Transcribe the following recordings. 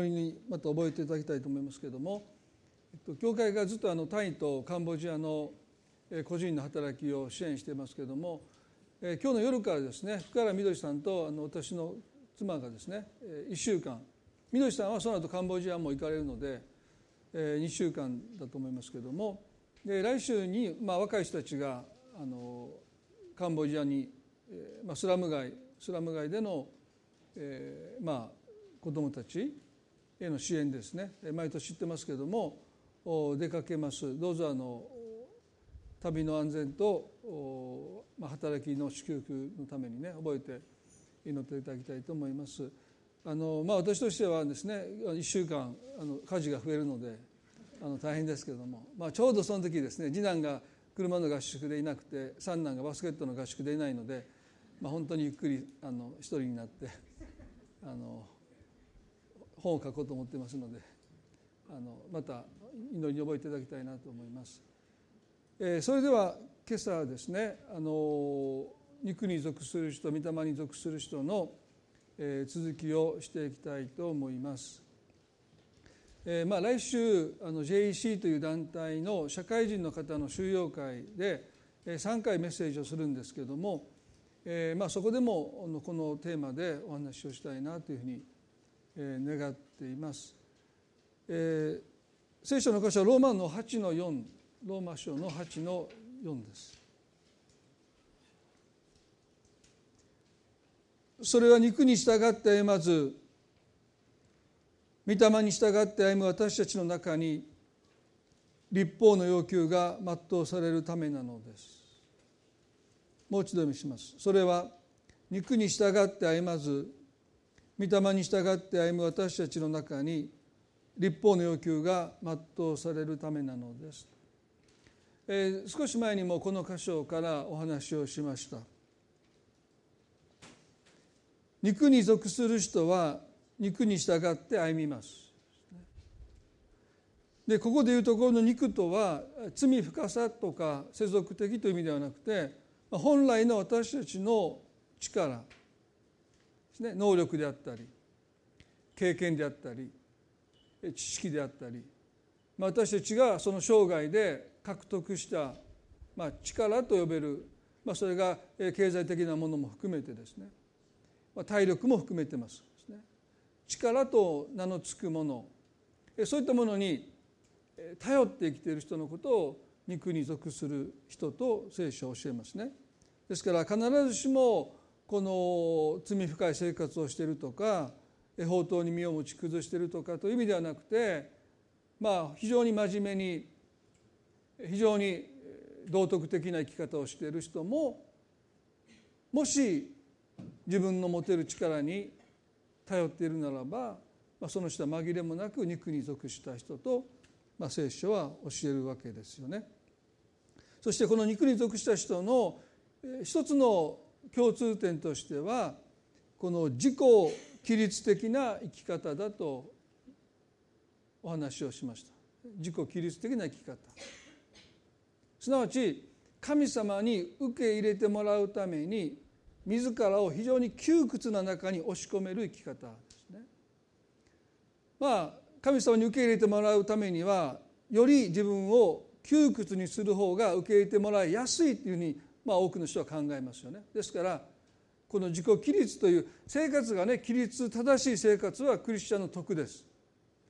りにまた覚えていただきたいと思いますけれども、えっと、教会がずっとあのタイとカンボジアの個人の働きを支援していますけれども、え今日の夜からですね福原みどりさんとあの私の妻がですね1週間みどりさんはその後カンボジアも行かれるので2週間だと思いますけれどもで来週に、まあ、若い人たちがあのカンボジアに、まあ、スラム街スラム街での、え、まあ子どもたちへの支援ですね毎年知ってますけれども出かけますどうぞあの旅の安全と、まあ、働きの祝福のためにね覚えて祈っていただきたいと思います。あのまあ、私としてはですね1週間あの家事が増えるのであの大変ですけれども、まあ、ちょうどその時ですね次男が車の合宿でいなくて三男がバスケットの合宿でいないので、まあ、本当にゆっくりあの一人になってあの本を書こうと思ってますのであのまた祈りに覚えていただきたいなと思います。えー、それでは今朝ですねあの肉に属する人御霊に属する人のえ続きをしていきたいと思います。えー、まあ、来週あの JEC という団体の社会人の方の収容会で3回メッセージをするんですけれども、えー、まあ、そこでもこのテーマでお話をしたいなというふうに願っています。えー、聖書の箇所はローマの8の4ローマ書の8の4です。それは肉に従って歩まず御霊に従って歩む私たちの中に立法の要求が全うされるためなのですもう一度読みしますそれは肉に従って歩まず御霊に従って歩む私たちの中に立法の要求が全うされるためなのです、えー、少し前にもこの箇所からお話をしました肉に属する人は肉に従って歩みます。でここでいうところの肉とは罪深さとか世俗的という意味ではなくて本来の私たちの力ですね。能力であったり経験であったり知識であったり。ま私たちがその生涯で獲得したまあ力と呼べるまあそれが経済的なものも含めてですね。ま体力も含めてます。す、ね。力と名の付くもの。そういったものに頼って生きている人のことを肉に属する人と聖書は教えますね。ですから必ずしもこの罪深い生活をしているとか法刀に身を持ち崩してるとかという意味ではなくてまあ非常に真面目に非常に道徳的な生き方をしている人ももし自分の持てる力に頼っているならば、まあ、その人は紛れもなく肉に属した人と、まあ、聖書は教えるわけですよね。そしてこの肉に属した人の一つの共通点としてはこの自己規律的な生き方だとお話をしました自己規律的な生き方すなわち神様に受け入れてもらうために自らを非常に窮屈な中に押し込める生き方ですね。まあ神様に受け入れてもらうためにはより自分を窮屈にする方が受け入れてもらいやすいというふうに、まあ、多くの人は考えますよね。ですからこの自己規律という生活がね規律正しい生活はクリスチャンの徳です。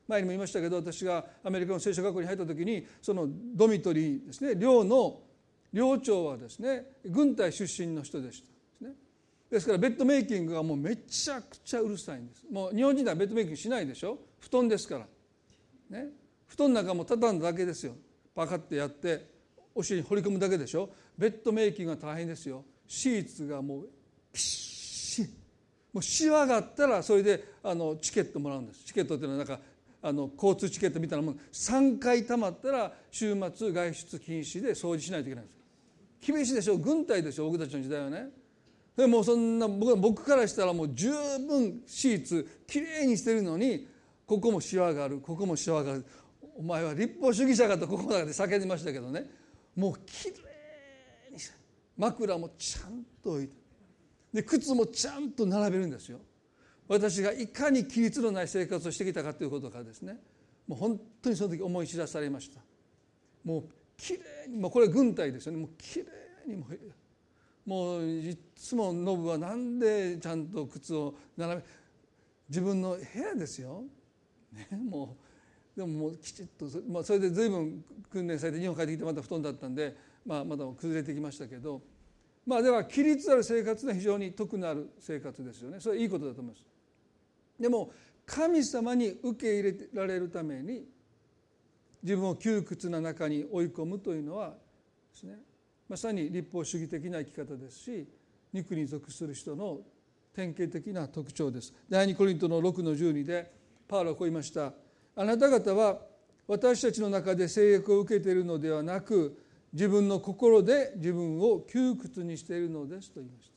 前にも言いましたけど私がアメリカの聖書学校に入った時にそのドミトリーですね寮の寮長はですね軍隊出身の人でした。ですからベッドメイキングがもうめちゃくちゃうるさいんです。もう日本人はベッドメイキングしないでしょ。布団ですから。ね。布団の中も畳んだだけですよ。パカッてやってお尻に掘り込むだけでしょ。ベッドメイキングが大変ですよ。シーツがもうピシッ。もうシワがあったらそれであのチケットもらうんです。チケットっていうのはなんかあの交通チケットみたいなもの3回たまったら週末外出禁止で掃除しないといけないんです。厳しいでしょ？軍隊でしょ？僕たちの時代はね。でもそんな僕僕からしたらもう十分シーツきれいにしてるのにここもシワがある。ここもシワがある。お前は立法主義者かとここまで叫んでましたけどね。もうきれ枕もちゃんと置いて。で靴もちゃんと並べるんですよ。私がいかに規律のない生活をしてきたかということからですね。もう本当にその時思い知らされました。もうきれいにもうこれ軍隊ですよね。もうきれいにももういつもノブはなんでちゃんと靴を並べ自分の部屋ですよ、ね、もうでももうきちっと、まあ、それで随分訓練されて日本帰ってきてまた布団だったんで、まあ、まだ崩れてきましたけど。まあでは規律ある生活は非常に得のある生活ですよね。それはいいことだと思います。でも神様に受け入れられるために自分を窮屈な中に追い込むというのはですねまさに立法主義的な生き方ですし肉に属する人の典型的な特徴です。第二コリントの6の12でパウロはこう言いました。あなた方は私たちの中で制約を受けているのではなく自分の心で自分を窮屈にしているのですと言いました。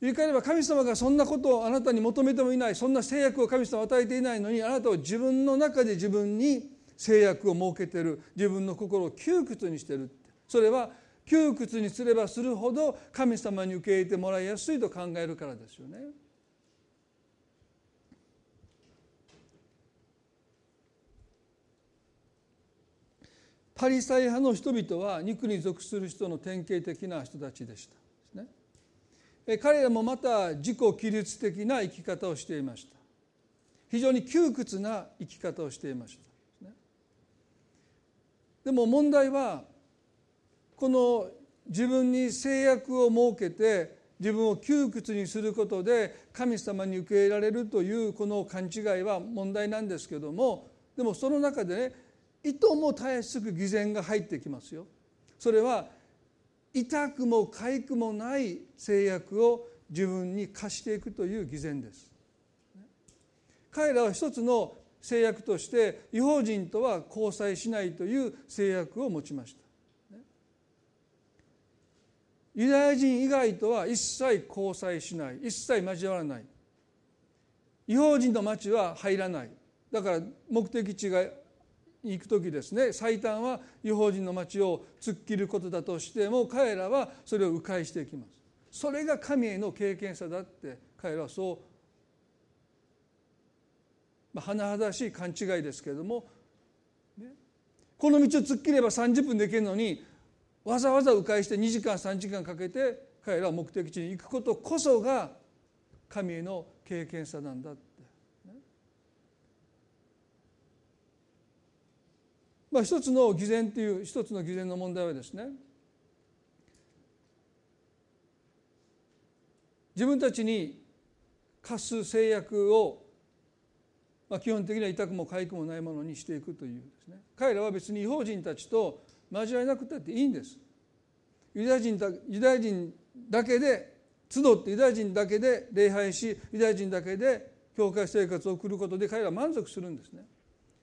言い換えれば神様がそんなことをあなたに求めてもいない。そんな制約を神様は与えていないのにあなたは自分の中で自分に制約を設けてる。自分の心を窮屈にしてるそれは窮屈にすればするほど神様に受け入れてもらいやすいと考えるからですよね。パリサイ派の人々は肉に属する人の典型的な人たちでした。ね、彼らもまた自己規律的な生き方をしていました。非常に窮屈な生き方をしていました。でも問題はこの自分に制約を設けて自分を窮屈にすることで神様に受け入れられるというこの勘違いは問題なんですけどもでもその中でねいともたやすく偽善が入ってきますよ。それは痛くも痒くもない制約を自分に課していくという偽善です。彼らは一つの制約として違法人とは交際しないという制約を持ちましたユダヤ人以外とは一切交際しない一切交わらない違法人の町は入らないだから目的地が行く時ですね。最短は違法人の町を突っ切ることだとしても彼らはそれを迂回していきます。それが神への経験者だって彼らはそうまあ、甚だしい勘違いですけれども、この道を突っ切れば30分で行けるのにわざわざ迂回して2時間3時間かけて彼らは目的地に行くことこそが神への経験さなんだって。まあ、一つの偽善という一つの偽善の問題はですね自分たちに課す制約をまあ、基本的には痛くも痒くもないものにしていくというですね。彼らは別に違法人たちと交わりなくたっていいんです。ユダヤ人だユダヤ人だけで集ってユダヤ人だけで礼拝しユダヤ人だけで教会生活を送ることで彼らは満足するんですね。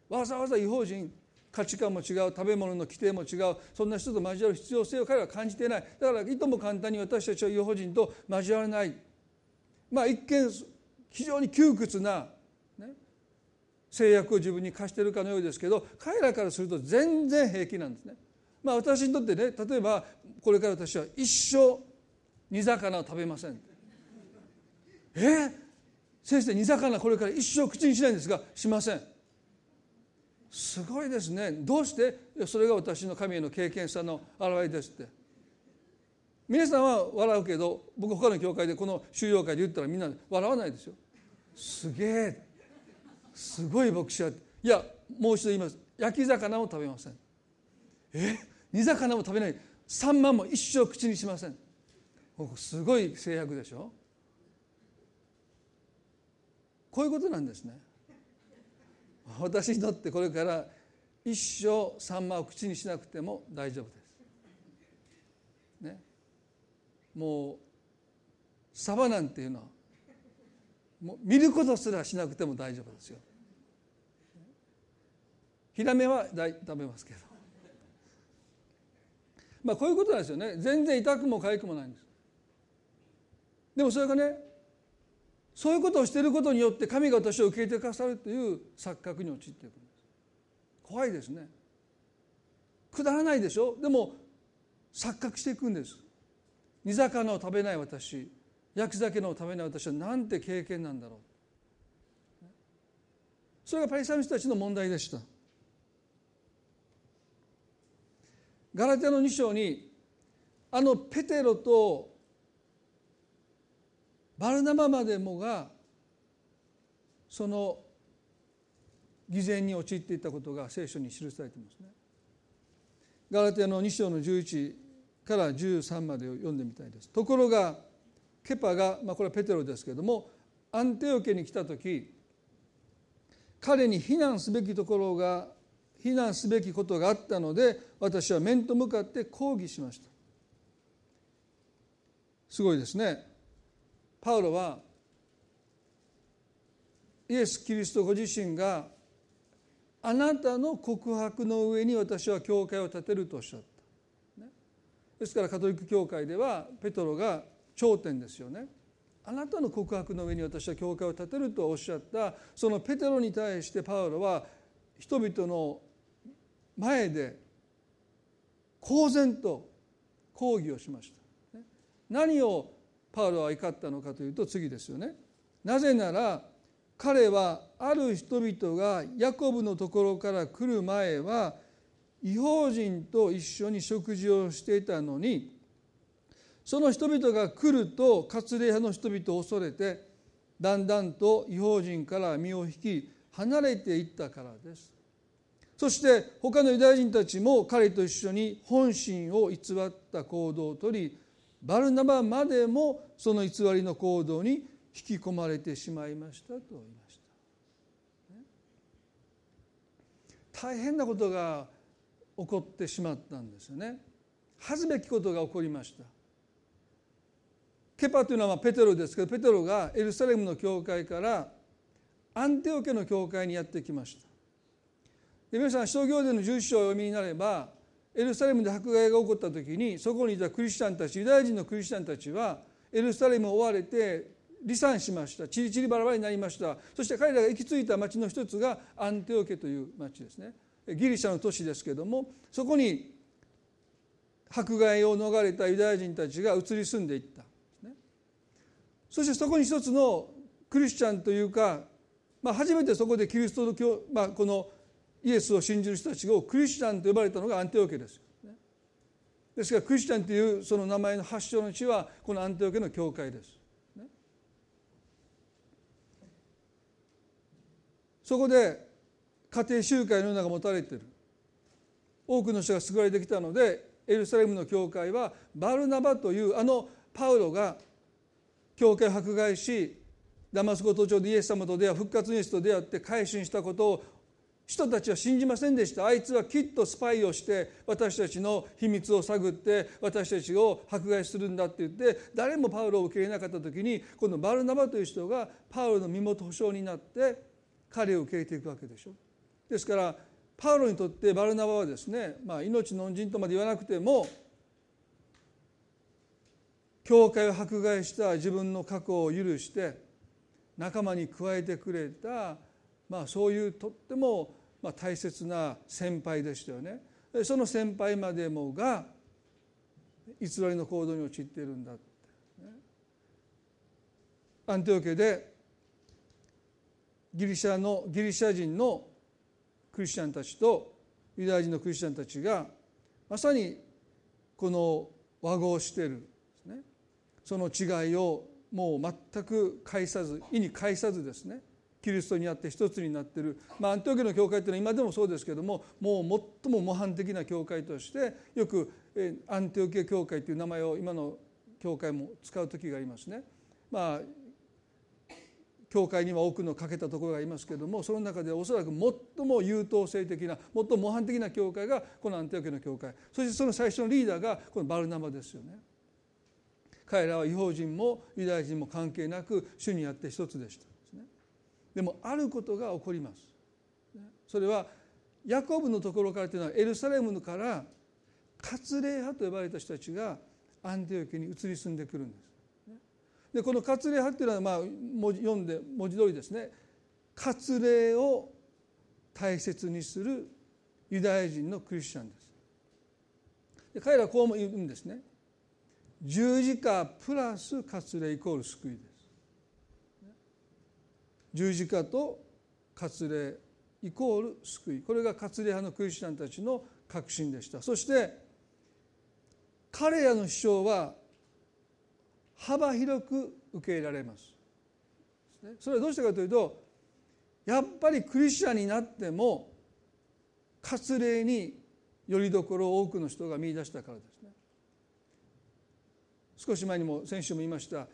わざわざ違法人価値観も違う食べ物の規定も違うそんな人と交わる必要性を彼は感じていないだからいとも簡単に私たちは違法人と交わらないまあ一見非常に窮屈な制約を自分に課しているかのようですけど彼らからすると全然平気なんですね。まあ、私にとってね例えばこれから私は一生煮魚を食べません。え？先生煮魚これから一生口にしないんですがしません。すごいですね。どうして？それが私の神への経験者の表れですって。皆さんは笑うけど僕他の教会でこの収容会で言ったらみんな笑わないですよ。すげえ。すごい牧師はいやもう一度言います。焼き魚を食べません。え？煮魚も食べない。サンマも一生口にしません。すごい制約でしょ。こういうことなんですね。私にとってこれから一生サンマを口にしなくても大丈夫です。ね、もうサバなんていうのはもう見ることすらしなくても大丈夫ですよ。ヒラメは食べますけどまあこういうことなんですよね全然痛くも痒くもないんですでもそれがねそういうことをしていることによって神が私を受け入れてくださるという錯覚に陥っていくんです。怖いですね。くだらないでしょ？でも錯覚していくんです。煮魚を食べない私焼き酒のために私はなんて経験なんだろう。それがパリサイ人たちの問題でした。ガラテの2章にあのペテロとバルナバまでもがその偽善に陥っていたことが聖書に記されていますね。ガラテの2章の11から13までを読んでみたいです。ところがケパが、まあ、これはペテロですけれどもアンテオ家に来た時彼に非難すべきところが非難すべきことがあったので私は面と向かって抗議しました。すごいですね。パウロはイエス・キリストご自身があなたの告白の上に私は教会を建てるとおっしゃった。ねですからカトリック教会ではペトロが頂点ですよね。あなたの告白の上に私は教会を建てるとおっしゃったそのペテロに対してパウロは人々の前で公然と抗議をしました。何をパウロは怒ったのかというと次ですよね。なぜなら彼はある人々がヤコブのところから来る前は違法人と一緒に食事をしていたのにその人々が来ると割礼派の人々を恐れてだんだんと違法人から身を引き離れていったからです。そして他のユダヤ人たちも彼と一緒に本心を偽った行動をとりバルナバまでもその偽りの行動に引き込まれてしまいましたと言いました。大変なことが起こってしまったんですよね。恥ずべきことが起こりました。ケパというのはペテロですけどペテロがエルサレムの教会からアンテオ家の教会にやってきました。で皆さん使徒行伝の11章をお読みになればエルサレムで迫害が起こった時にそこにいたクリスチャンたちユダヤ人のクリスチャンたちはエルサレムを追われて離散しました。チリチリバラバラになりました。そして彼らが行き着いた町の一つがアンテオケという町ですね。ギリシャの都市ですけどもそこに迫害を逃れたユダヤ人たちが移り住んでいった、そしてそこに一つのクリスチャンというか、まあ、初めてそこでキリスト教、まあ、このイエスを信じる人たちをクリスチャンと呼ばれたのがアンテオケです。ですからクリスチャンというその名前の発祥の地はこのアンテオケの教会です。そこで家庭集会のようなが持たれている多くの人が救われてきたのでエルサレムの教会はバルナバというあのパウロが教会を迫害しダマスコ途上でイエス様と出会う復活イエスと出会って改心したことを人たちは信じませんでした。あいつはきっとスパイをして私たちの秘密を探って私たちを迫害するんだって言って誰もパウロを受け入れなかった時にこのバルナバという人がパウロの身元保証になって彼を受け入れていくわけでしょ。ですからパウロにとってバルナバはですね、まあ、命の恩人とまで言わなくても教会を迫害した自分の過去を許して仲間に加えてくれた、まあ、そういうとってもまあ大切な先輩でしたよね。その先輩までもが偽りの行動に陥っているんだって、アンテオケでギリシャのギリシャ人のクリスチャンたちとユダヤ人のクリスチャンたちがまさにこの和合しているね。その違いをもう全く介さず意に介さずですね。キリストにあって一つになってる、まあ、アンテオケの教会というのは今でもそうですけどももう最も模範的な教会としてよくアンテオケ教会という名前を今の教会も使う時がありますね。まあ教会には多くの欠けたところがありますけれどもその中でおそらく最も優等生的な最も模範的な教会がこのアンテオケの教会そしてその最初のリーダーがこのバルナバですよね。彼らは違法人もユダヤ人も関係なく主にあって一つでした。でもあることが起こります。それはヤコブのところからというのはエルサレムから割礼派と呼ばれた人たちがアンティオケに移り住んでくるんです。でこの割礼派っていうのはまあ文字読んで文字通りですね割礼を大切にするユダヤ人のクリスチャンです。で彼らはこうも言うんですね。十字架プラス割礼イコール救いです十字架と割礼イコール救い。これが割礼派のクリスチャンたちの確信でした。そして彼らの主張は幅広く受け入れられます。それはどうしてかというとやっぱりクリスチャンになっても割礼によりどころを多くの人が見出したからですね。少し前にも先週も言いました。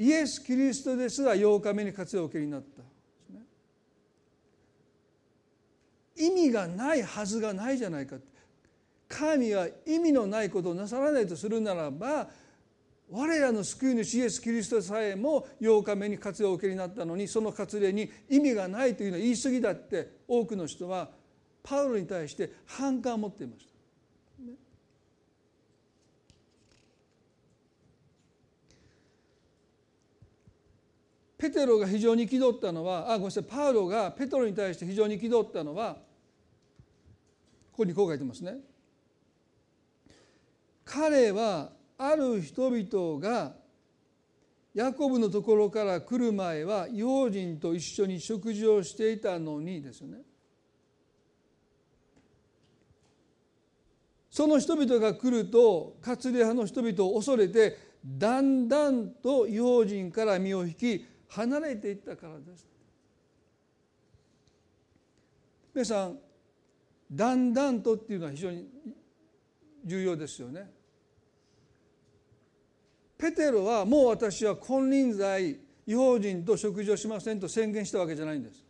イエス・キリストですら8日目に活用を受けになった意味がないはずがないじゃないか神は意味のないことをなさらないとするならば我らの救い主イエス・キリストさえも8日目に活用を受けになったのにその割礼に意味がないというのは言い過ぎだって多くの人はパウロに対して反感を持っていました。ペテロが非常に憤ったのはあごめんなさいパウロがペテロに対して非常に憤ったのはここにこう書いてますね。彼はある人々がヤコブのところから来る前は異邦人と一緒に食事をしていたのにですよねその人々が来ると割礼派の人々を恐れてだんだんと異邦人から身を引き離れていったからです。皆さんだんだんとっていうのは非常に重要ですよね。ペテロはもう私は金輪際違法人と食事をしませんと宣言したわけじゃないんです。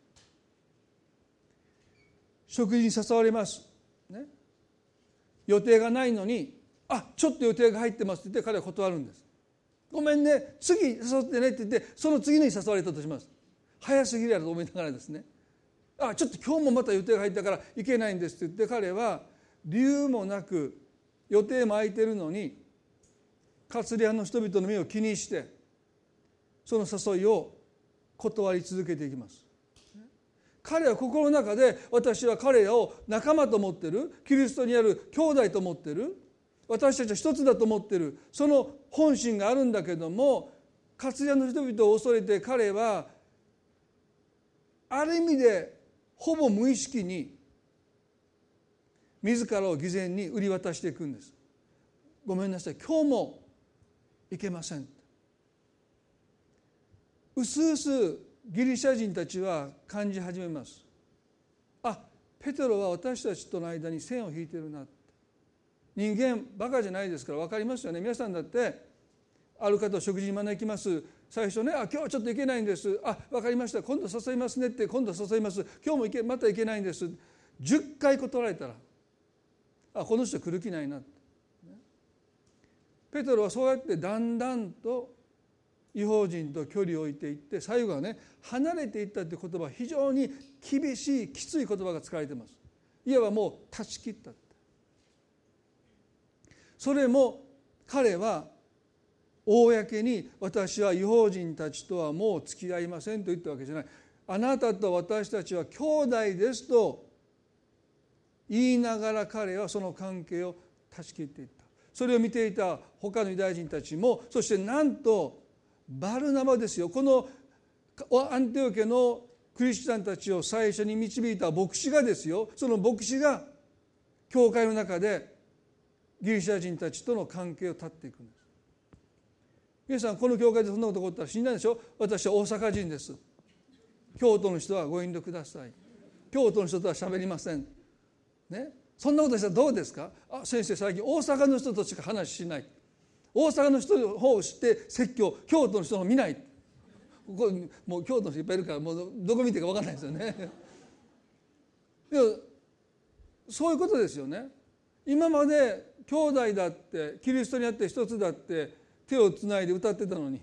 食事に誘われます、ね、予定がないのにあちょっと予定が入ってますって言って彼は断るんです。ごめんね。次誘ってねって言ってその次に誘われたとします。早すぎるやろと思いながらですね。あちょっと今日もまた予定が入ったから行けないんですって言って彼は理由もなく予定も空いてるのにカツリアの人々の目を気にしてその誘いを断り続けていきます。彼は心の中で私は彼らを仲間と思ってるキリストにある兄弟と思ってる私たちは一つだと思ってるその本心があるんだけどもカツリアの人々を恐れて彼はある意味でほぼ無意識に自らを偽善に売り渡していくんです。ごめんなさい。今日もいけません。うすうすギリシャ人たちは感じ始めます。あペテロは私たちとの間に線を引いてるな。人間バカじゃないですから分かりますよね。皆さんだってある方を食事に招きます。最初ね「あ今日はちょっと行けないんです」「あ分かりました。今度誘いますね」って今度誘います「今日も行けまた行けないんです」10回断られたら「あこの人来る気ないな」ってペトロはそうやってだんだんと違法人と距離を置いていって最後はね離れていったって言葉非常に厳しいきつい言葉が使われてます。いわばもう断ち切った。それも彼は公に私は違法人たちとはもう付き合いませんと言ったわけじゃない。あなたと私たちは兄弟ですと言いながら彼はその関係を断ち切っていった。それを見ていた他のユダヤ人たちもそしてなんとバルナバですよ。このアンテオ家のクリスチャンたちを最初に導いた牧師がですよ。その牧師が教会の中でギリシャ人たちとの関係を断っていくんです。皆さんこの教会でそんなこと起こったら死んだでしょ？私は大阪人です。京都の人はご遠慮ください。京都の人とは喋りません。ね？そんなことしたらどうですか？あ先生最近大阪の人としか話しない。大阪の人の方を知って説教。京都の人の見ない。ここもう京都の人いっぱいいるからもうどこ見ていいか分かんないですよね。でもそういうことですよね。今まで兄弟だってキリストにあって一つだって手をつないで歌ってたのに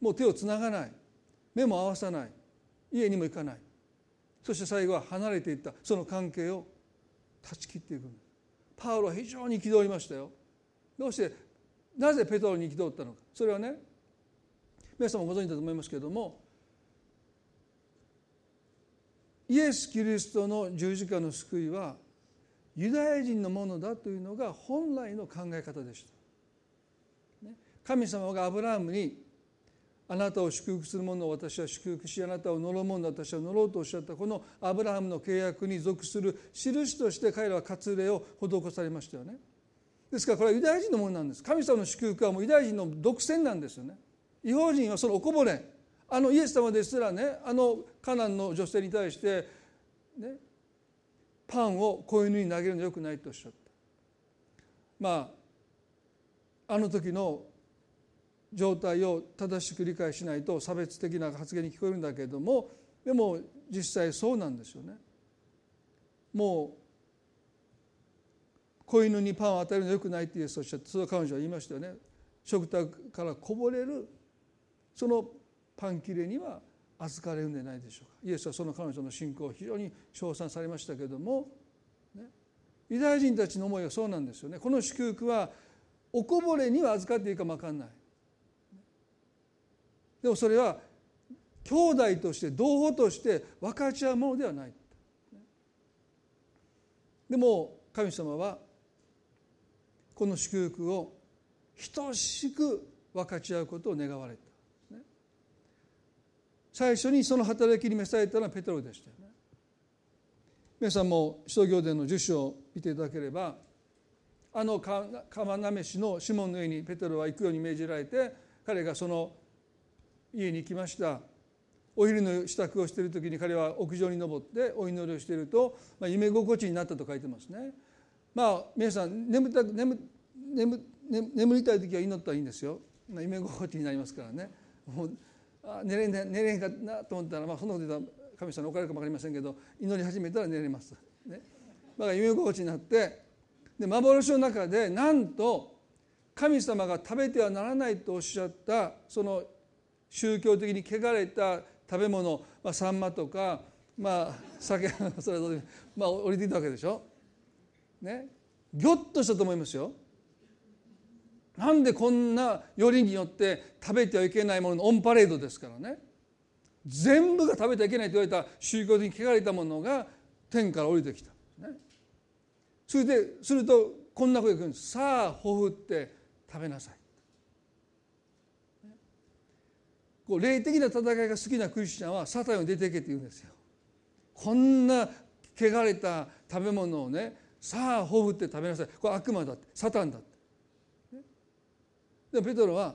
もう手をつながない。目も合わさない。家にも行かない。そして最後は離れていった。その関係を断ち切っていくパウロは非常に憤りましたよ。どうしてなぜペトロに憤ったのか。それはね皆さんもご存知だと思いますけれどもイエス・キリストの十字架の救いはユダヤ人のものだというのが本来の考え方でした。神様がアブラハムにあなたを祝福する者を私は祝福しあなたを呪う者を私は呪うとおっしゃったこのアブラハムの契約に属する印として彼らは割礼を施されましたよね。ですからこれはユダヤ人のものなんです。神様の祝福はもうユダヤ人の独占なんですよね。違法人はそのおこぼれ。あのイエス様ですらねあのカナンの女性に対してねパンを子犬に投げるのよくないとおっしゃったまああの時の状態を正しく理解しないと差別的な発言に聞こえるんだけれどもでも実際そうなんですよね。もう子犬にパンを与えるのよくないってイエスおっしゃってそれ彼女は言いましたよね。食卓からこぼれるそのパン切れには預かれるんじゃないでしょうか。イエスはその彼女の信仰を非常に称賛されましたけれども、ね、ユダヤ人たちの思いはそうなんですよね。この祝福はおこぼれには預かっていいかも分かんない。でもそれは兄弟として同胞として分かち合うものではない。でも神様はこの祝福を等しく分かち合うことを願われた。最初にその働きに召されたのはペトロでしたよね皆さんも使徒行伝の10章を見ていただければあの釜なめしのシモンの家にペトロは行くように命じられて彼がその家に行きましたお昼の支度をしている時に彼は屋上に登ってお祈りをしていると、まあ、夢心地になったと書いてますね。まあ皆さん眠た眠眠眠りたい時は祈ったらいいんですよ。まあ、夢心地になりますからね。もうあ寝れん寝れんかなと思ったら、まあ、そんなこと言ったら神様におかれるかも分かりませんけど祈り始めたら寝れます。ね、だから夢心地になってで幻の中でなんと神様が食べてはならないとおっしゃったその宗教的に汚れた食べ物、まあ、サンマとか、まあ、酒 それぞれ、まあ、降りていたわけでしょ。ねぎょっとしたと思いますよ。なんでこんなよりによって食べてはいけないもののオンパレードですからね。全部が食べてはいけないと言われた宗教的に汚れたものが天から降りてきた、ね、それでするとこんなこと言うんですさあほふって食べなさい。こう霊的な戦いが好きなクリスチャンはサタンを出ていけって言うんですよ。こんな汚れた食べ物をねさあほふって食べなさい。これ悪魔だって。サタンだって。でペトロは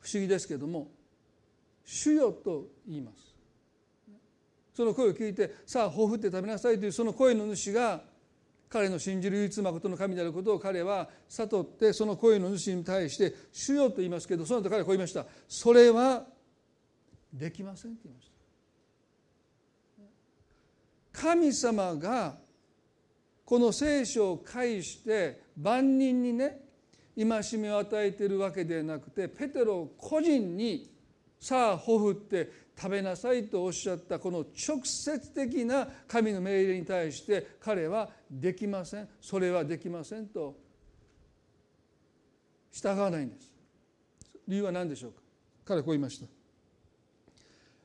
不思議ですけども「主よ」と言います。その声を聞いてさあほふって食べなさいというその声の主が彼の信じる唯一誠の神であることを彼は悟ってその声の主に対して「主よ」と言いますけどその後彼はこう言いました「それはできません」と言いました。神様がこの聖書を介して万人にね戒めを与えているわけではなくてペテロ個人にさあほふって食べなさいとおっしゃったこの直接的な神の命令に対して彼はできません。それはできませんと。従わないんです。理由は何でしょうか？彼はこう言いました。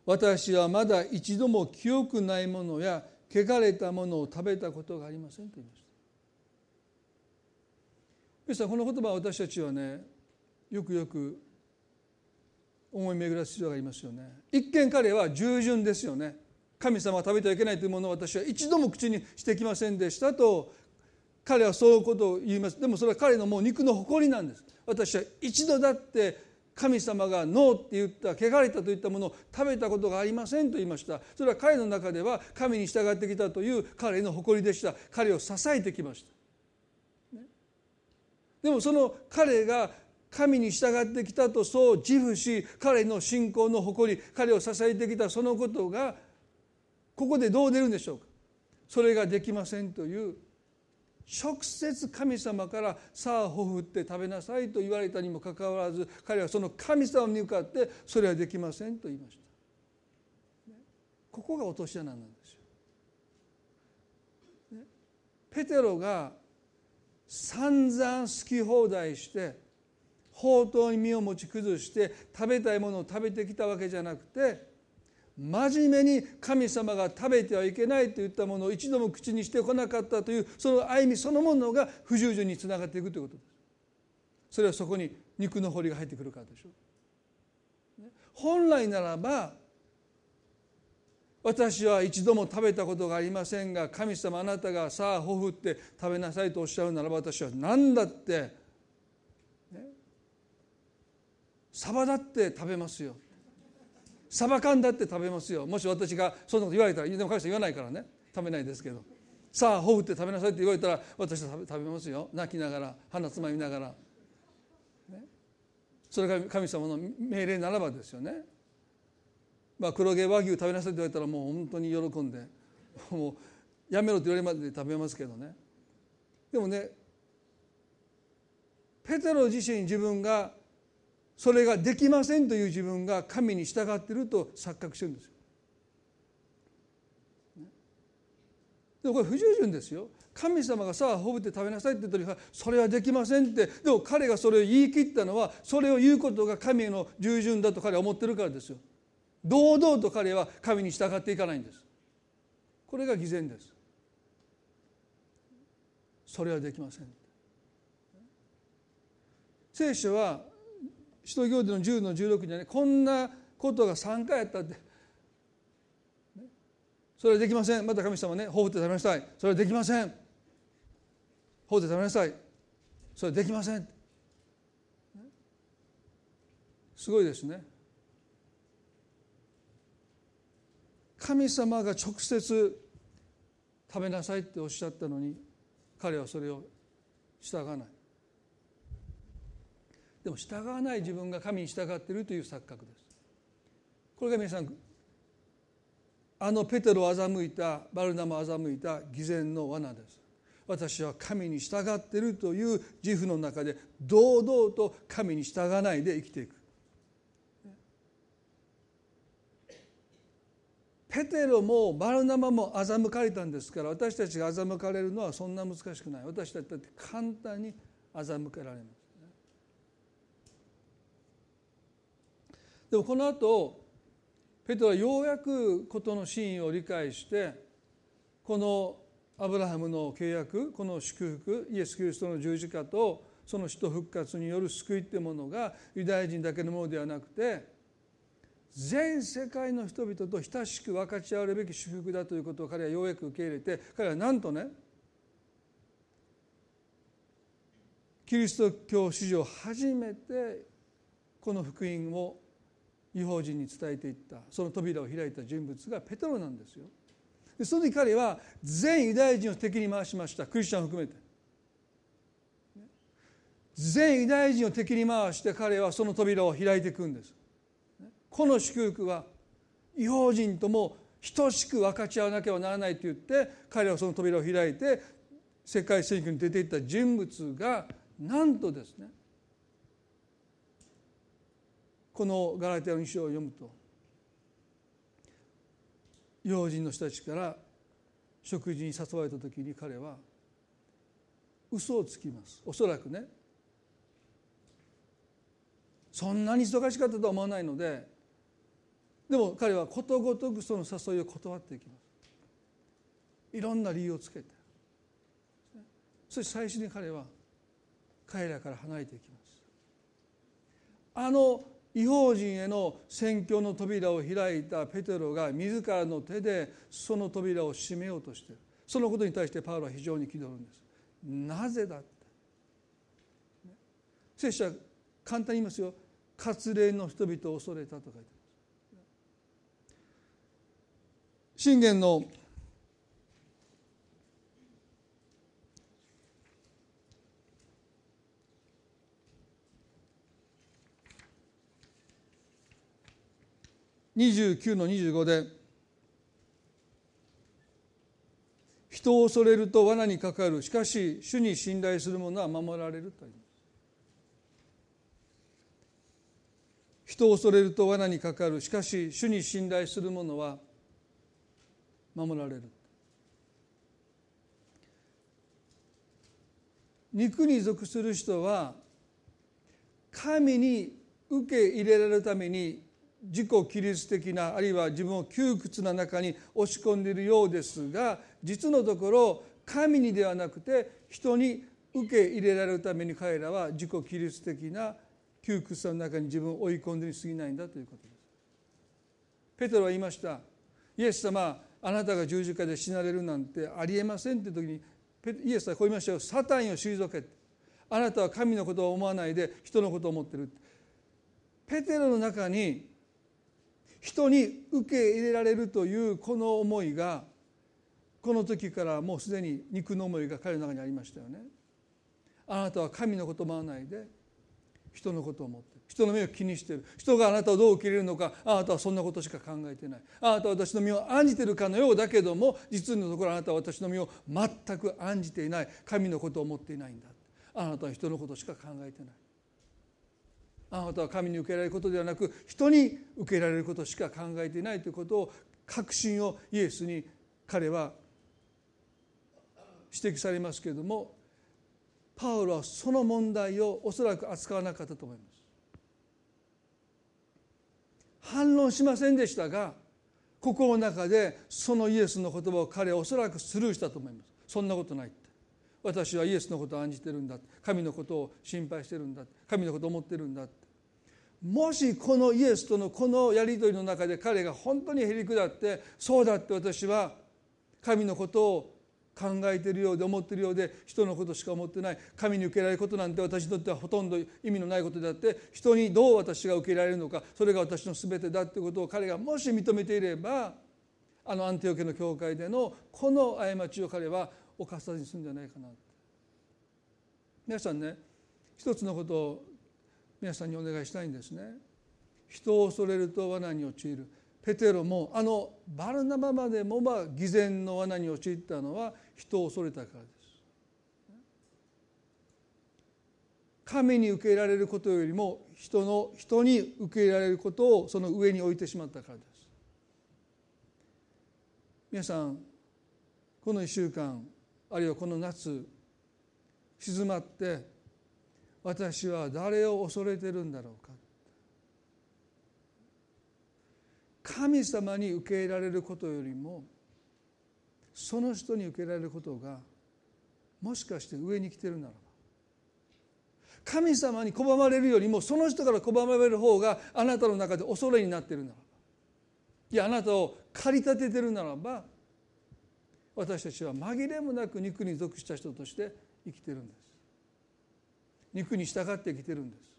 私はまだ一度も清くないものや汚れたものを食べたことがありませんと言いました。皆さんこの言葉は私たちはねよくよく思い巡らす必要がありますよね。一見彼は従順ですよね。神様が食べてはいけないというものを私は一度も口にしてきませんでしたと彼はそういうことを言います。でもそれは彼のもう肉の誇りなんです。私は一度だって神様がノーって言った汚れたといったものを食べたことがありませんと言いました。それは彼の中では神に従ってきたという彼の誇りでした。彼を支えてきました、でもその彼が神に従ってきたとそう自負し彼の信仰の誇り彼を支えてきたそのことがここでどう出るんでしょうか？それができませんという直接神様から「さあほふって食べなさい」と言われたにもかかわらず彼はその神様に向かって「それはできません」と言いました。ここが落とし穴なんですよ。ペテロが散々好き放題して宝刀に身を持ち崩して食べたいものを食べてきたわけじゃなくて真面目に神様が食べてはいけないといったものを一度も口にしてこなかったというその歩みそのものが不従順につながっていくということです。それはそこに肉の彫りが入ってくるからでしょう本来ならば私は一度も食べたことがありませんが神様あなたがさあほふって食べなさいとおっしゃるならば私は何だって、ね、サバだって食べますよ。サバ缶だって食べますよ。もし私がそんなこと言われたらでも神様言わないからね。食べないですけど。さあほふって食べなさいって言われたら私は食べ食べますよ。泣きながら鼻つまみながら、ね、それが神様の命令ならばですよね。まあ、黒毛和牛食べなさいって言われたらもう本当に喜んで もうやめろって言われるまで食べますけどねでもねペテロ自身自分がそれができませんという自分が神に従っていると錯覚してるんですよ。でもこれ不従順ですよ。神様がさあほぶって食べなさいって言ったらそれはできませんってでも彼がそれを言い切ったのはそれを言うことが神への従順だと彼は思ってるからですよ。堂々と彼は神に従っていかないんです。これが偽善です。それはできません。聖書は使徒行伝の10の16にはねこんなことが3回やったって。それはできません。また神様ねほうって食べなさい。それはできません。ほうって食べなさい。それはできません。すごいですね。神様が直接食べなさいっておっしゃったのに彼はそれを従わない。でも従わない自分が神に従っているという錯覚です。これが皆さんあのペテロを欺いたバルナマを欺いた偽善の罠です。私は神に従っているという自負の中で堂々と神に従わないで生きていく。ペテロもバルナマも欺かれたんですから私たちが欺かれるのはそんな難しくない。私たちだって簡単に欺かれます、ね、でもこの後ペテロはようやく事の真意を理解してこのアブラハムの契約この祝福イエス・キリストの十字架とその死と復活による救いってものがユダヤ人だけのものではなくて全世界の人々と親しく分かち合うべき祝福だということを彼はようやく受け入れて彼はなんとねキリスト教史上初めてこの福音を違法人に伝えていったその扉を開いた人物がペトロなんですよ。でその時彼は全ユダヤ人を敵に回しましたクリスチャンを含めて。全ユダヤ人を敵に回して彼はその扉を開いていくんです。この祝福は違法人とも等しく分かち合わなければならないと言って彼はその扉を開いて世界選挙に出ていった人物がなんとですねこのガラテヤの2章を読むと違法人の人たちから食事に誘われた時に彼は嘘をつきます。おそらくねそんなに忙しかったとは思わないのででも彼はことごとくその誘いを断っていきます。いろんな理由をつけて。そして最終に彼は彼らから離れていきます。あの違法人への宣教の扉を開いたペテロが自らの手でその扉を閉めようとしている。そのことに対してパウロは非常に気取るんです。なぜだって。聖書は簡単に言いますよ。割礼の人々を恐れたと書いて。信玄の29の25で人を恐れると罠にかかる。しかし主に信頼する者は守られるとあります人を恐れると罠にかかる。しかし主に信頼する者は守られる守られる肉に属する人は神に受け入れられるために自己規律的なあるいは自分を窮屈な中に押し込んでいるようですが実のところ神にではなくて人に受け入れられるために彼らは自己規律的な窮屈さの中に自分を追い込んでに過ぎないんだということです。ペテロは言いましたイエス様あなたが十字架で死なれるなんてありえませんって時にイエスはこう言いましたよ。サタンを退けあなたは神のことを思わないで人のことを思ってるペテロの中に人に受け入れられるというこの思いがこの時からもうすでに肉の思いが彼の中にありましたよね。あなたは神のことを思わないで人のことを思って人の目を気にしている。人があなたをどう受け入れるのか。あなたはそんなことしか考えてない。あなたは私の身を案じているかのようだけども実のところあなたは私の身を全く案じていない。神のことを思っていないんだあなたは人のことしか考えてない。あなたは神に受けられることではなく人に受けられることしか考えていないということを確信をイエスに彼は指摘されますけれどもパウロはその問題をおそらく扱わなかったと思います。反論しませんでしたが心の中でそのイエスの言葉を彼はおそらくスルーしたと思います。そんなことないって。私はイエスのことを案じてるんだ神のことを心配してるんだ神のことを思ってるんだって。もしこのイエスとのこのやり取りの中で彼が本当にへりくだってそうだって私は神のことを考えているようで思っているようで人のことしか思ってない神に受けられることなんて私にとってはほとんど意味のないことであって人にどう私が受けられるのかそれが私の全てだということを彼がもし認めていればあのアンティオ家の教会でのこの過ちを彼は犯さずに済むんじゃないかな皆さんね一つのことを皆さんにお願いしたいんですね。人を恐れると罠に陥るペテロもあのバルナバまでもま偽善の罠に陥ったのは人を恐れたからです。神に受け入れられることよりも人の人に受け入れられることをその上に置いてしまったからです。皆さんこの1週間あるいはこの夏静まって私は誰を恐れてるんだろうか神様に受け入れられることよりもその人に受け入れられることがもしかして上に来てるならば神様に拒まれるよりもその人から拒まれる方があなたの中で恐れになってるならばいやあなたを駆り立ててるならば私たちは紛れもなく肉に属した人として生きてるんです。肉に従って生きてるんです。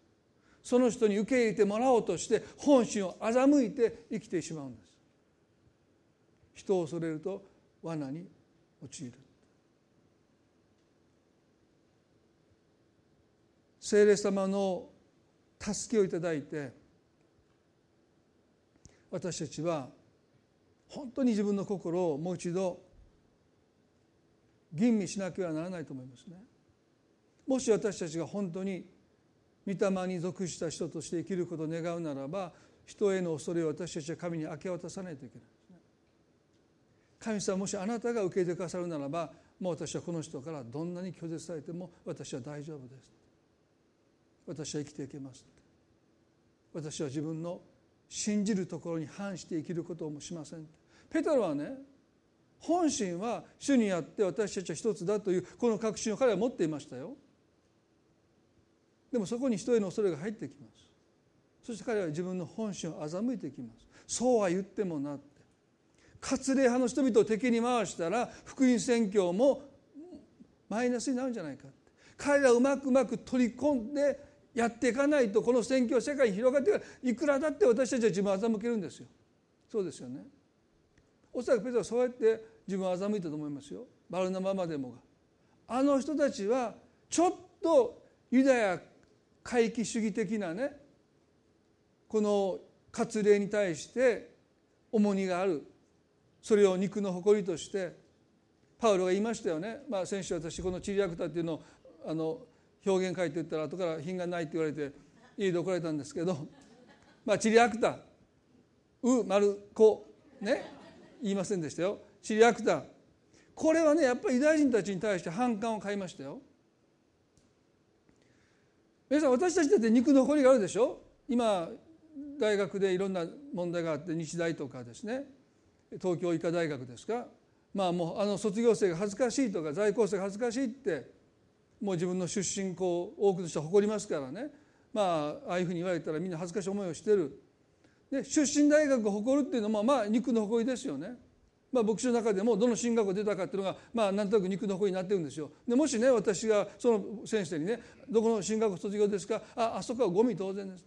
その人に受け入れてもらおうとして本心を欺いて生きてしまうんです人を恐れると罠に陥る聖霊様の助けをいただいて私たちは本当に自分の心をもう一度吟味しなければならないと思いますね。もし私たちが本当に御霊に属した人として生きることを願うならば人への恐れを私たちは神に明け渡さないといけない。神様もしあなたが受け入れてくださるならばもう私はこの人からどんなに拒絶されても私は大丈夫です。私は生きていけます。私は自分の信じるところに反して生きることもしません。ペトロはね本心は主にあって私たちは一つだというこの確信を彼は持っていましたよ。でもそこに人への恐れが入ってきます。そして彼は自分の本心を欺いてきます。そうは言ってもなって。割礼派の人々を敵に回したら福音宣教もマイナスになるんじゃないか彼らをうまくうまく取り込んでやっていかないとこの宣教世界に広がっていく。らだって私たちは自分を欺けるんですよ。そうですよね。おそらくペテロはそうやって自分を欺いたと思いますよ。バルナマまでもが。あの人たちはちょっとユダヤ回帰主義的なねこの割礼に対して重荷がある。それを肉の誇りとしてパウロが言いましたよね、まあ、先週私この「チリアクタ」っていうのをあの表現書いて言ったら後から品がないって言われて家で怒られたんですけど「まあ、チリアクタ」「う」「丸」「こ」ね言いませんでしたよ「チリアクタ」これはねやっぱりユダヤ人たちに対して反感を買いましたよ。皆さん私たちだって肉の誇りがあるでしょ？今大学でいろんな問題があって日大とかですね。東京医科大学ですか？まあもうあの卒業生が恥ずかしいとか在校生が恥ずかしいってもう自分の出身校多くの人は誇りますからね。まあああいうふうに言われたらみんな恥ずかしい思いをしてる。で出身大学を誇るっていうのもまあ肉の誇りですよね。まあ、牧師の中でもどの進学校出たかっていうのが、まあ、なんとなく肉の誇りになってるんですよ。でもしね私がその先生にね「どこの進学校卒業ですか？ああそこはゴミ当然です」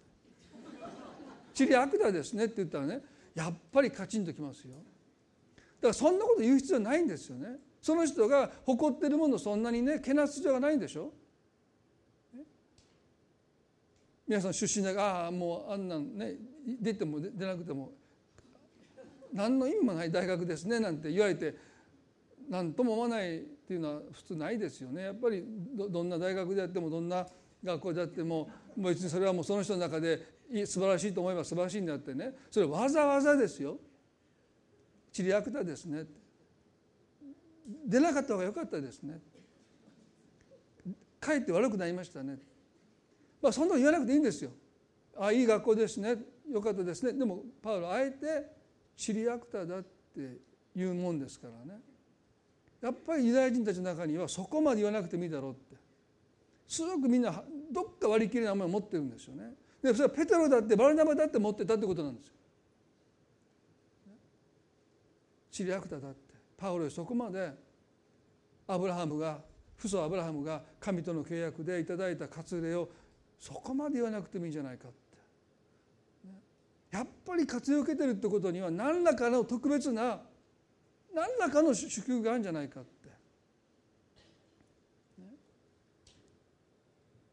「地理悪だですね」って言ったらねやっぱりカチンときますよ。だからそんなこと言う必要ないんですよね。その人が誇ってるものそんなにねけなす必要がないんでしょ？皆さん出身だからああもうあんなんね出ても出なくても何の意味もない大学ですねなんて言われて何とも思わないっていうのは普通ないですよね。やっぱりどんな大学であってもどんな学校であっても別にそれはもうその人の中で素晴らしいと思えば素晴らしいんだってね。それわざわざですよ。地理役だですね。出なかった方が良かったですね。かえって悪くなりましたね。まあそんなの言わなくていいんですよ。あいい学校ですね。よかったですね。でもパウロあえてシリアクターだって言うもんですからね。やっぱりユダヤ人たちの中にはそこまで言わなくてもいいだろうって。すごくみんなどっか割り切れない思いを持ってるんですよね。でそれはペテロだってバルナバだって持ってたってことなんですよ。シリアクターだって。パウロはそこまでアブラハムが父祖アブラハムが神との契約でいただいた割礼をそこまで言わなくてもいいんじゃないかやっぱり活用を受けてるってことには何らかの特別な何らかの祝福があるんじゃないかって。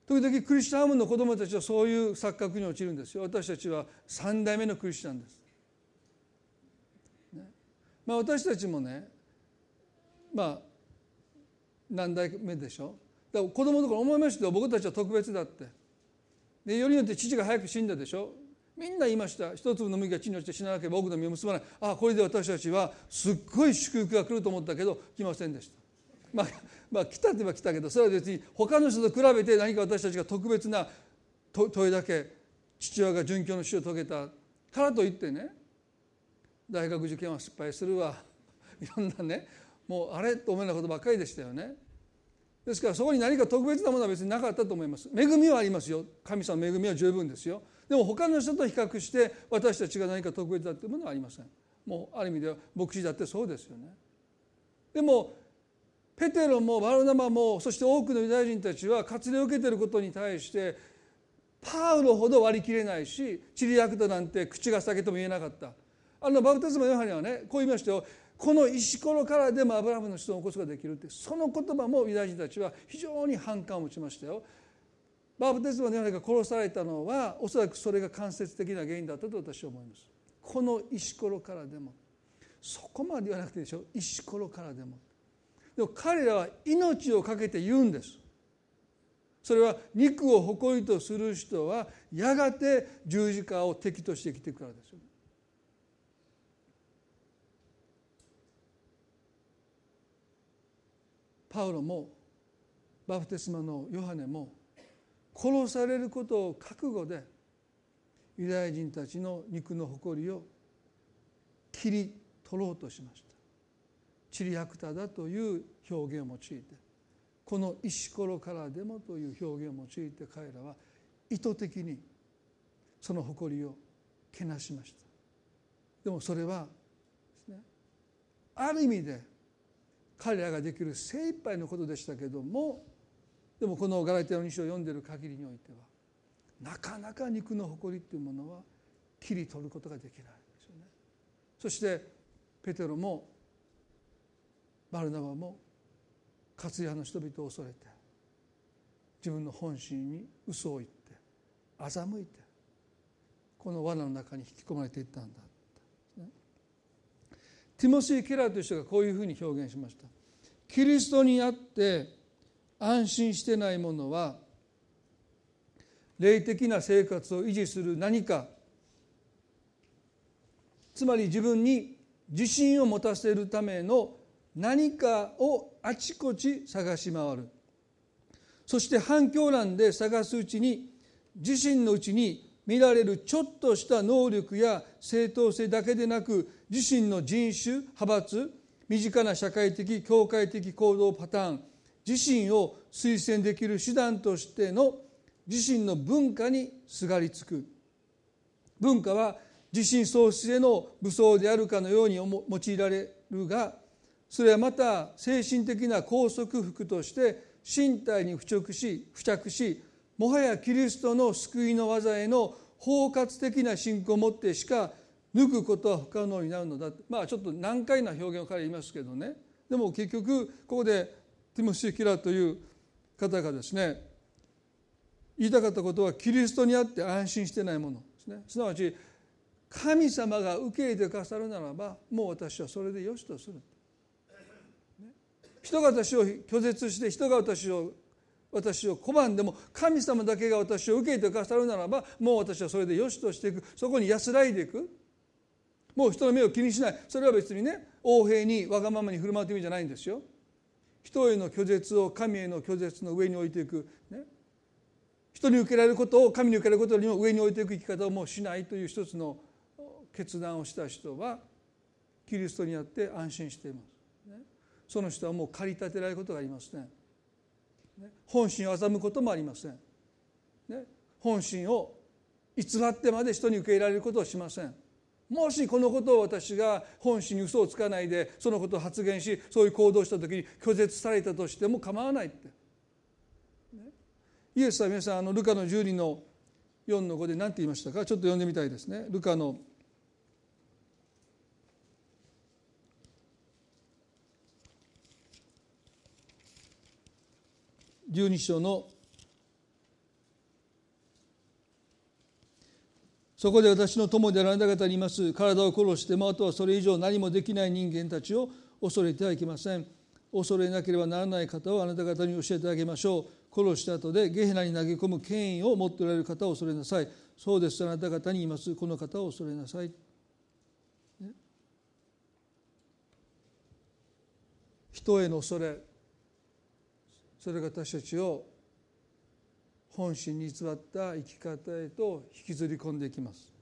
時々クリスチャンアームの子供たちはそういう錯覚に陥るんですよ。私たちは3代目のクリスチャンです。まあ、私たちもねまあ何代目でしょだから子供の頃思いましたよ。僕たちは特別だって。でよりによって父が早く死んだでしょ。みんな言いました。一粒の麦が地に落ちて死ななければ多くの実を結ばない。ああこれで私たちはすっごい祝福が来ると思ったけど来ませんでした。まあ、まあ来たといえば来たけどそれは別に他の人と比べて何か私たちが特別な問いだけ父親が殉教の死を遂げたからといってね大学受験は失敗するわ。いろんなねもうあれと思うようなことばっかりでしたよね。ですからそこに何か特別なものは別になかったと思います。恵みはありますよ。神様の恵みは十分ですよ。でも他の人と比較して私たちが何か特別だというものはありません。もうある意味では牧師だってそうですよね。でもペテロもバルナマもそして多くのユダヤ人たちは割礼を受けていることに対してパウロほど割り切れないしチリヤクトなんて口が裂けても言えなかった。あのバプテスマヨハネはねこう言いましたよ。この石ころからでもアブラハムの人を起こすことができるってその言葉もユダヤ人たちは非常に反感を持ちましたよ。バーブ・テスマのヨハネが殺されたのはおそらくそれが間接的な原因だったと私は思います。この石ころからでも。そこまで言わなくていいでしょ石ころからでも。でも彼らは命を懸けて言うんです。それは肉を誇りとする人はやがて十字架を敵として生きていくからですよ。パウロもバプテスマのヨハネも殺されることを覚悟でユダヤ人たちの肉の誇りを切り取ろうとしました。チリアクタだという表現を用いてこの石ころからでもという表現を用いて彼らは意図的にその誇りをけなしました。でもそれはですねある意味で彼らができる精一杯のことでしたけどもでもこのガラテヤの2章を読んでいる限りにおいてはなかなか肉の誇りっていうものは切り取ることができないですよね。そしてペテロもバルナバも活躍の人々を恐れて自分の本心に嘘を言って欺いてこの罠の中に引き込まれていったんだ、ティモシー・ケラーという人がこういうふうに表現しました。キリストにあって安心してないものは霊的な生活を維持する何か。つまり自分に自信を持たせるための何かをあちこち探し回る。そして反響欄で探すうちに自身のうちに見られるちょっとした能力や正当性だけでなく自身の人種派閥身近な社会的教会的行動パターン自身を推薦できる手段としての自身の文化にすがりつく。文化は自身喪失への武装であるかのように用いられるがそれはまた精神的な拘束服として身体に付着し付着しもはやキリストの救いの技への包括的な信仰を持ってしか抜くことは不可能になるのだ。まあちょっと難解な表現を彼は言いますけどね。でも結局ここでティモシー・キラーという方がですね言いたかったことはキリストにあって安心してないものですね。すなわち神様が受け入れてくださるならばもう私はそれでよしとする。人が私を拒絶して人が私を私を拒んでも神様だけが私を受け入れてくださるならばもう私はそれでよしとしていく。そこに安らいでいく。もう人の目を気にしない。それは別にね横平にわがままに振る舞うという意味じゃないんですよ。人への拒絶を神への拒絶の上に置いていく、ね、人に受けられることを神に受けられることよりも上に置いていく生き方をもうしないという一つの決断をした人はキリストにあって安心しています、ね、その人はもう駆り立てられることがありません、ね、本心を欺くこともありません、ね、本心を偽ってまで人に受け入れられることをしません。もしこのことを私が本心に嘘をつかないでそのことを発言しそういう行動をした時に拒絶されたとしても構わないって、イエスは皆さんあのルカの12の4の5で何て言いましたか？ちょっと読んでみたいですね。ルカの。12章のそこで私の友であるあなた方にいます。体を殺してもあとはそれ以上何もできない人間たちを恐れてはいけません。恐れなければならない方をあなた方に教えてあげましょう。殺した後でゲヘナに投げ込む権威を持っておられる方を恐れなさい。そうです。あなた方にいます。この方を恐れなさい、ね、人への恐れ。それが私たちを本心に偽った生き方へと引きずり込んでいきます。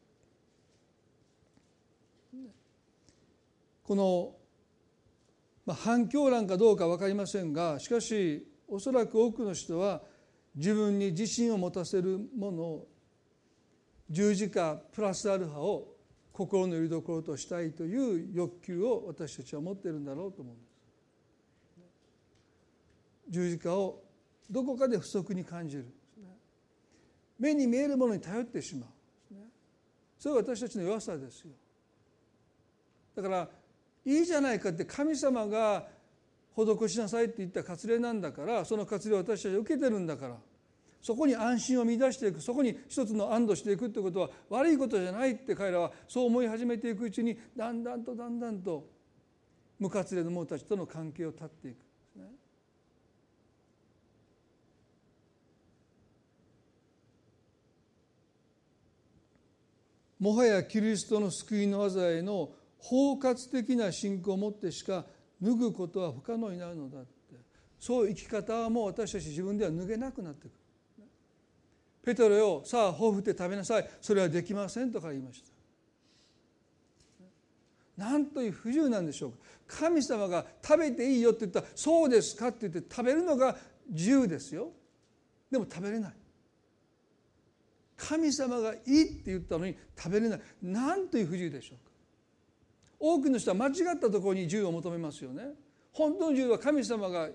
この、まあ、反響欄かどうか分かりませんがしかしおそらく多くの人は自分に自信を持たせるものを十字架プラスアルファを心のよりどころとしたいという欲求を私たちは持っているんだろうと思うんです。十字架をどこかで不足に感じる目に見えるものに頼ってしまう。それは私たちの弱さですよ。だからいいじゃないかって神様が施しなさいって言った割礼なんだからその割礼を私たちは受けてるんだからそこに安心を見出していくそこに一つの安堵していくってことは悪いことじゃないって彼らはそう思い始めていくうちにだんだんとだんだんと無活礼の者たちとの関係を断っていく。もはやキリストの救いの技への包括的な信仰を持ってしか脱ぐことは不可能になるのだって。そういう生き方はもう私たち自分では脱げなくなってくる。ペトロよさあ豊富って食べなさい。それはできませんとか言いました。なんという不自由なんでしょうか。神様が食べていいよって言ったらそうですかって言って食べるのが自由ですよ。でも食べれない。神様がいいって言ったのに食べれない。なんという不自由でしょうか。多くの人は間違ったところに自由を求めますよね。本当の自由は神様が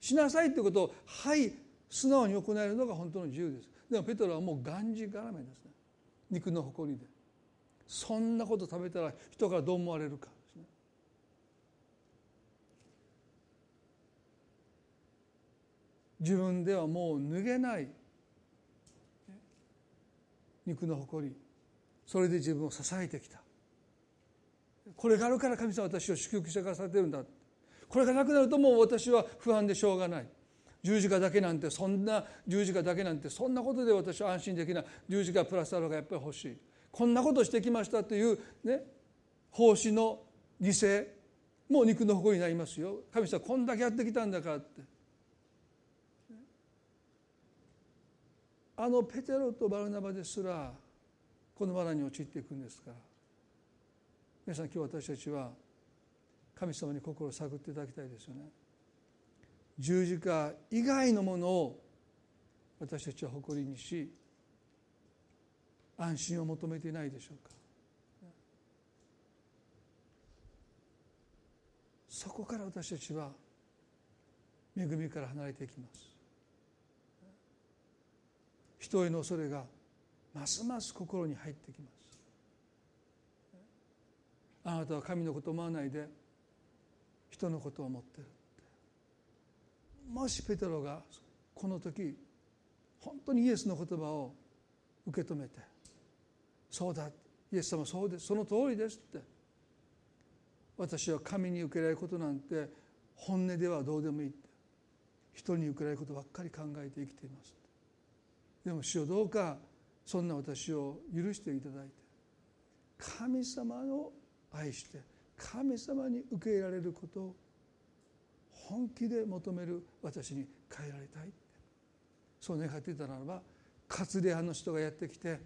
しなさいってことをはい素直に行えるのが本当の自由です。でもペトロはもうがんじがらめですね。肉の誇りで。そんなこと食べたら人からどう思われるかですね。自分ではもう脱げない肉の誇りそれで自分を支えてきた。これがあるから神様私を祝福してくださってるんだ。これがなくなるともう私は不安でしょうがない。十字架だけなんてそんな十字架だけなんてそんなことで私は安心できない。十字架プラスアルファがやっぱり欲しい。こんなことしてきましたというね奉仕の犠牲もう肉の誇りになりますよ。神様こんだけやってきたんだからって。あのペテロとバルナバですらこの罠に陥っていくんですから。皆さん今日私たちは神様に心を探っていただきたいですよね。十字架以外のものを私たちは誇りにし安心を求めていないでしょうか。そこから私たちは恵みから離れていきます。人への恐れがますます心に入ってきます。あなたは神のことを思わないで人のことを思ってる。もしペテロがこの時本当にイエスの言葉を受け止めてそうだイエス様そうですその通りですって。私は神に受けられることなんて本音ではどうでもいいって。人に受けられることばっかり考えて生きています。でも主よどうかそんな私を許していただいて神様を愛して神様に受け入れられることを本気で求める私に変えられたいそう願っていたならばカツレ派の人がやってきて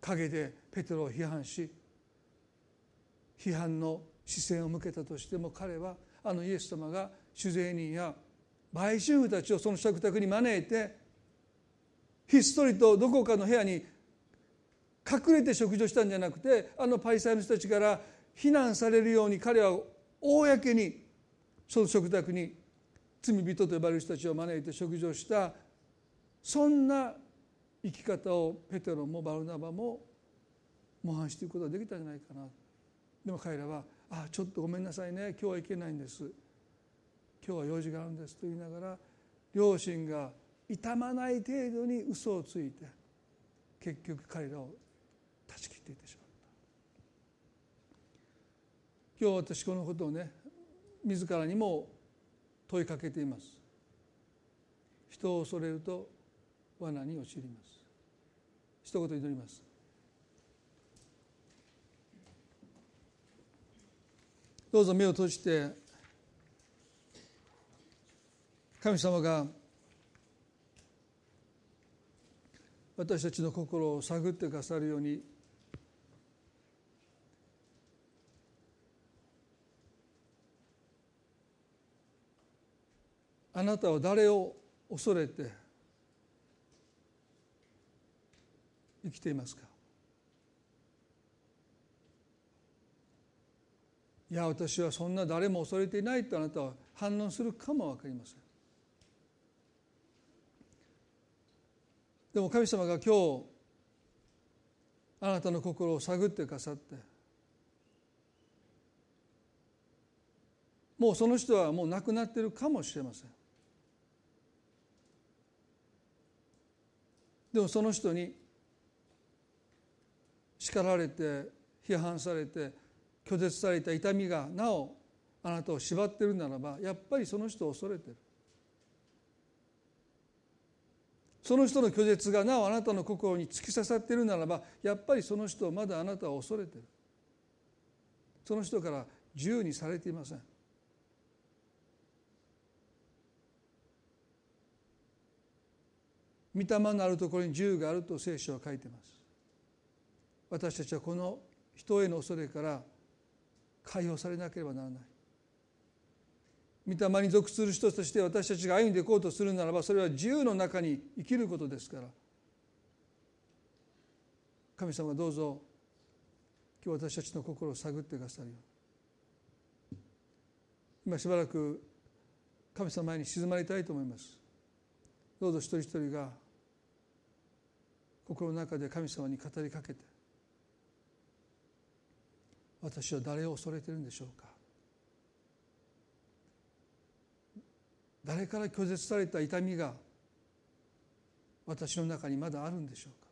陰でペテロを批判し批判の視線を向けたとしても彼はあのイエス様が酒税人や売春婦たちをその食卓に招いてひっそりとどこかの部屋に隠れて食事をしたんじゃなくてあのパイサイの人たちから非難されるように彼は公にその食卓に罪人と呼ばれる人たちを招いて食事をした。そんな生き方をペテロもバルナバも模範していくことができたんじゃないかな。でも彼らは「あちょっとごめんなさいね。今日は行けないんです今日は用事があるんです」と言いながら両親が痛まない程度に嘘をついて結局彼らを断ち切っていってしまった。今日私このことをね自らにも問いかけています。人を恐れると罠に陥ります。一言祈ります。どうぞ目を閉じて神様が私たちの心を探ってくださるようにあなたは誰を恐れて生きていますか？いや私はそんな誰も恐れていないとあなたは反応するかも分かりません。でも神様が今日あなたの心を探ってくださってもうその人はもう亡くなっているかもしれません。でもその人に叱られて批判されて拒絶された痛みがなおあなたを縛ってるならばやっぱりその人を恐れてる。その人の拒絶がなおあなたの心に突き刺さっているならばやっぱりその人をまだあなたは恐れてる。その人から自由にされていません。御霊のあるところに自由があると聖書は書いてます。私たちはこの人への恐れから解放されなければならない。御霊に属する人として私たちが歩んでいこうとするならばそれは自由の中に生きることですから。神様どうぞ。今日私たちの心を探ってくださるよ今しばらく神様前に静まりたいと思います。どうぞ一人一人が心の中で神様に語りかけて私は誰を恐れてるんでしょうか。誰から拒絶された痛みが私の中にまだあるんでしょうか？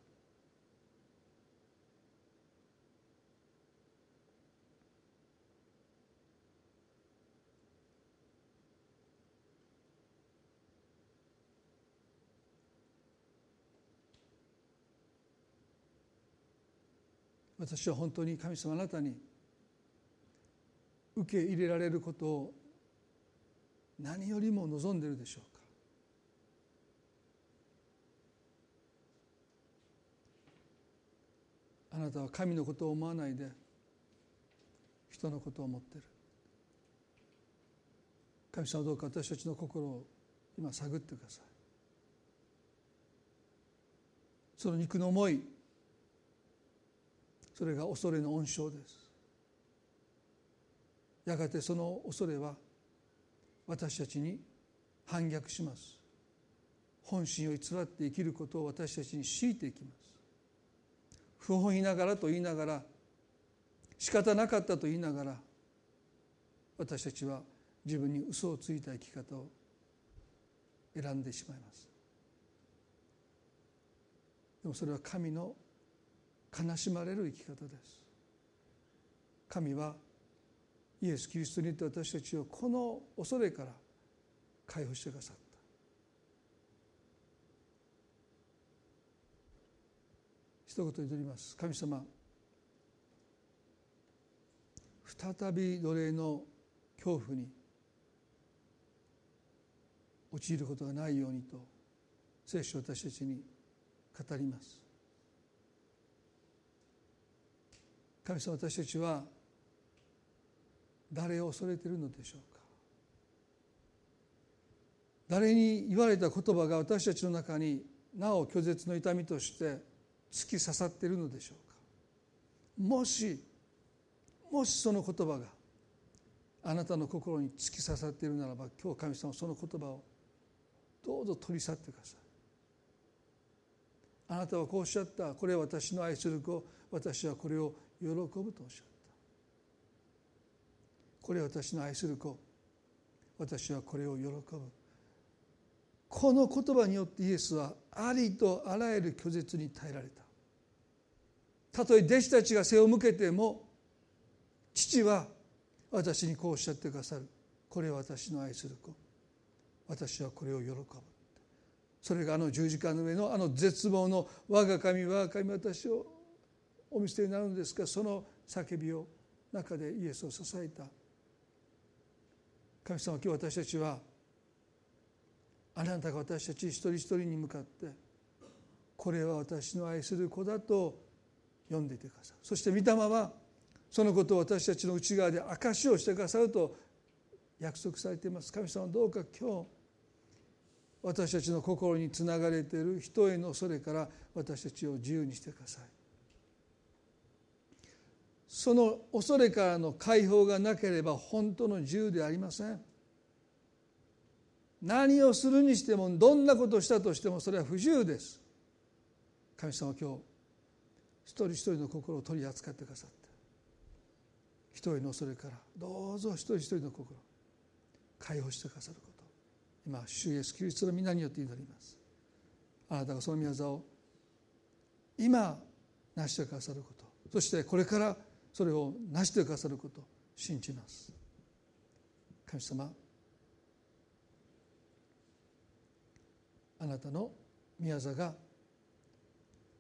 私は本当に神様あなたに受け入れられることを何よりも望んでいるでしょうか？あなたは神のことを思わないで人のことを思っている。神様どうか私たちの心を今探ってください。その肉の思いそれが恐れの温床です。やがてその恐れは私たちに反逆します。本心を偽って生きることを私たちに強いていきます。不本意ながらと言いながら仕方なかったと言いながら私たちは自分に嘘をついた生き方を選んでしまいます。でもそれは神の悲しまれる生き方です。神はイエス・キリストによって私たちをこの恐れから解放してくださった。一言祈ります。神様再び奴隷の恐怖に陥ることがないようにと聖書私たちに語ります。神様私たちは誰を恐れているのでしょうか？誰に言われた言葉が私たちの中になお拒絶の痛みとして突き刺さっているのでしょうか？もしもしその言葉があなたの心に突き刺さっているならば今日神様その言葉をどうぞ取り去ってください。あなたはこうおっしゃった。これは私の愛する子。私はこれを喜ぶとおっしゃった。これは私の愛する子。私はこれを喜ぶ。この言葉によってイエスはありとあらゆる拒絶に耐えられた。たとえ弟子たちが背を向けても父は私にこうおっしゃってくださる。これは私の愛する子。私はこれを喜ぶ。それがあの十字架の上のあの絶望の「我が神我が神私をお見捨てになるんですか」その叫びを中でイエスを支えた。神様今日私たちはあなたが私たち一人一人に向かってこれは私の愛する子だと読んでいてくださいそして御霊はそのことを私たちの内側で証しをしてくださると約束されています。神様どうか今日私たちの心につながれている人への恐れから私たちを自由にしてください。その恐れからの解放がなければ本当の自由ではありません。何をするにしてもどんなことをしたとしてもそれは不自由です。神様は今日一人一人の心を取り扱ってくださった人の恐れからどうぞ一人一人の心解放してくださること。今主イエスキリストの皆によって祈ります。あなたがその宮沢を今成してくださること。そしてこれからそれを成してくださること信じます。神様あなたの宮座が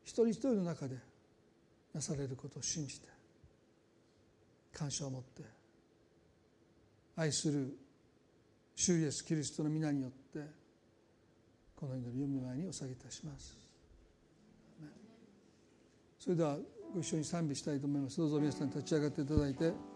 一人一人の中でなされることを信じて感謝を持って愛する主イエスキリストの皆によってこの祈りを見舞いにお下げいたします。それではご一緒に賛美したいと思います。どうぞ皆さん立ち上がっていただいて。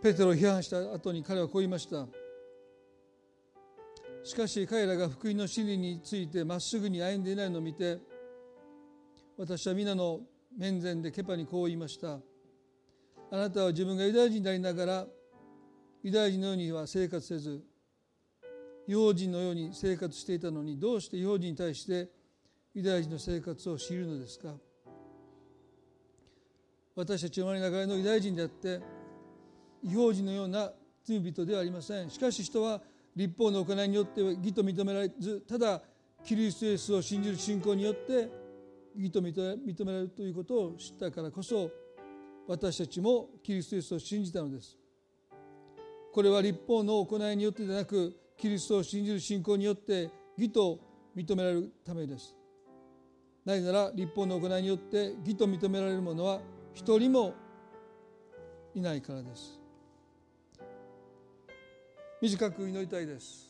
ペテロを批判した後に彼はこう言いました。しかし彼らが福音の真理についてまっすぐに歩んでいないのを見て私は皆の面前でケパにこう言いました。あなたは自分がユダヤ人でありながらユダヤ人のようには生活せず違法人のように生活していたのにどうして違法人に対してユダヤ人の生活を知るのですか。私たち生まれながらのユダヤ人であって違法人のような罪人ではありません。しかし人は立法の行いによって義と認められずただキリストイエスを信じる信仰によって義と認められるということを知ったからこそ私たちもキリストイエスを信じたのです。これは立法の行いによってでなくキリストを信じる信仰によって義と認められるためです。なぜなら立法の行いによって義と認められる者は一人もいないからです。短く祈りたいです。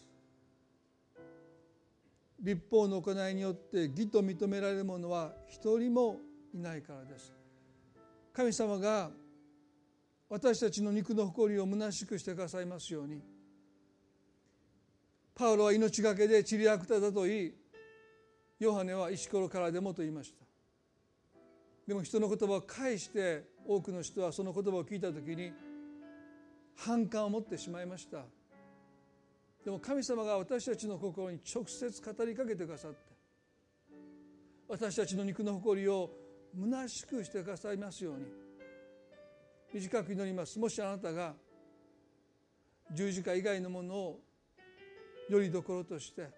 立法の行いによって義と認められる者は一人もいないからです。神様が私たちの肉の誇りを虚しくしてくださいますようにパウロは命がけでチリアクタだと言いヨハネは石ころからでもと言いました。でも人の言葉を返して多くの人はその言葉を聞いた時に反感を持ってしまいました。でも神様が私たちの心に直接語りかけてくださって私たちの肉の誇りを虚しくしてくださいますように。短く祈ります。もしあなたが十字架以外のものをよりどころとして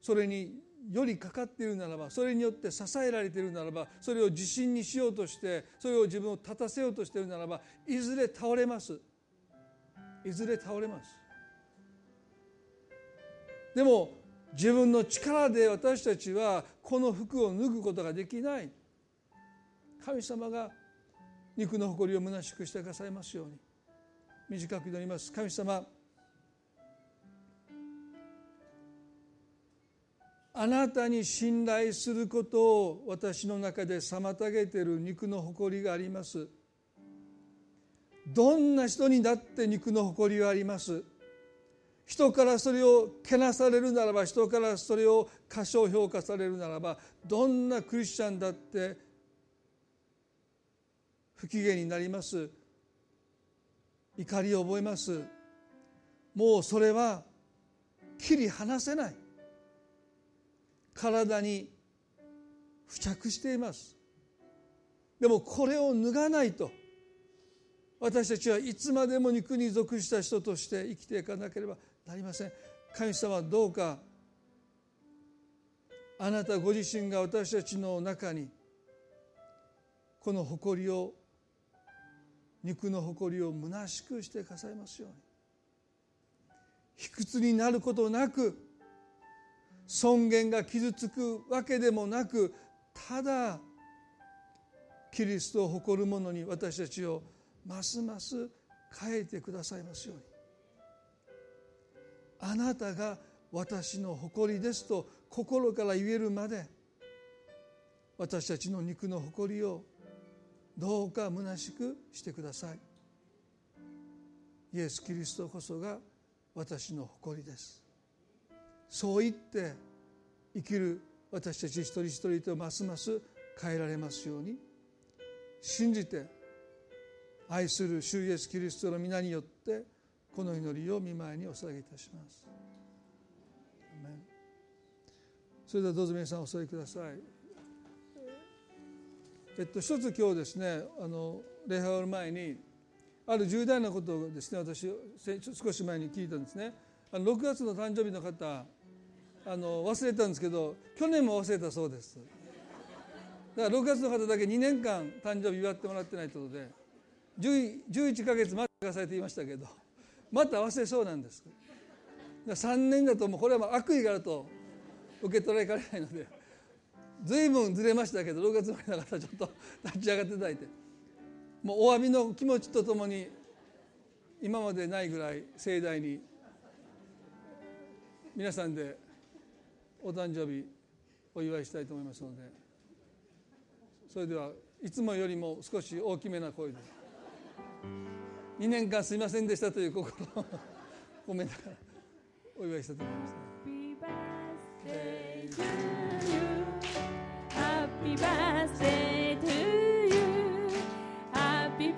それによりかかっているならばそれによって支えられているならばそれを自信にしようとしてそれを自分を立たせようとしているならばいずれ倒れます。いずれ倒れます。でも自分の力で私たちはこの服を脱ぐことができない。神様が肉の誇りを虚しくしてくださいますように。短く祈ります。神様あなたに信頼することを私の中で妨げている肉の誇りがあります。どんな人にだって肉の誇りはあります。人からそれをけなされるならば人からそれを過小評価されるならばどんなクリスチャンだって不機嫌になります。怒りを覚えます。もうそれは切り離せない。体に付着しています。でもこれを脱がないと私たちはいつまでも肉に属した人として生きていかなければなりません。神様どうかあなたご自身が私たちの中にこの誇りを肉の誇りを虚しくしてくださいますように。卑屈になることなく尊厳が傷つくわけでもなくただキリストを誇る者に私たちをますます変えてくださいますように。あなたが私の誇りですと心から言えるまで私たちの肉の誇りをどうか虚しくしてください。イエス・キリストこそが私の誇りです。そう言って生きる私たち一人一人とますます変えられますように信じて愛する主イエス・キリストの皆によってこの祈りを見舞いにお捧げいたします。それではどうぞ皆さんお座りください。えっと一つ今日ですねあの礼拝の前にある重大なことをですね私少し前に聞いたんですね。あの6月の誕生日の方あの忘れたんですけど去年も忘れたそうです。だから6月の方だけ2年間誕生日祝ってもらってないということで11か月待ってくださいと言いましたけど。また忘れそうなんです。3年だともうこれはもう悪意があると受け取られかねないので随分ずれましたけど6月前の方ちょっと立ち上がっていただいてもうお詫びの気持ちとともに今までないぐらい盛大に皆さんでお誕生日お祝いしたいと思いますのでそれではいつもよりも少し大きめな声で。2年間すみませんでしたという心を。込めながらお祝いしたと思います、Happy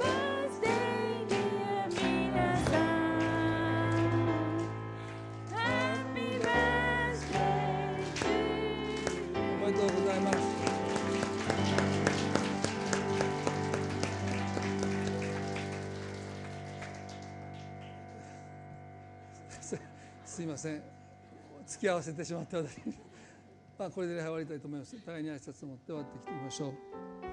すいません。付き合わせてしまって私。まあこれで終わりたいと思います。互いに挨拶を持って終わってきてみましょう。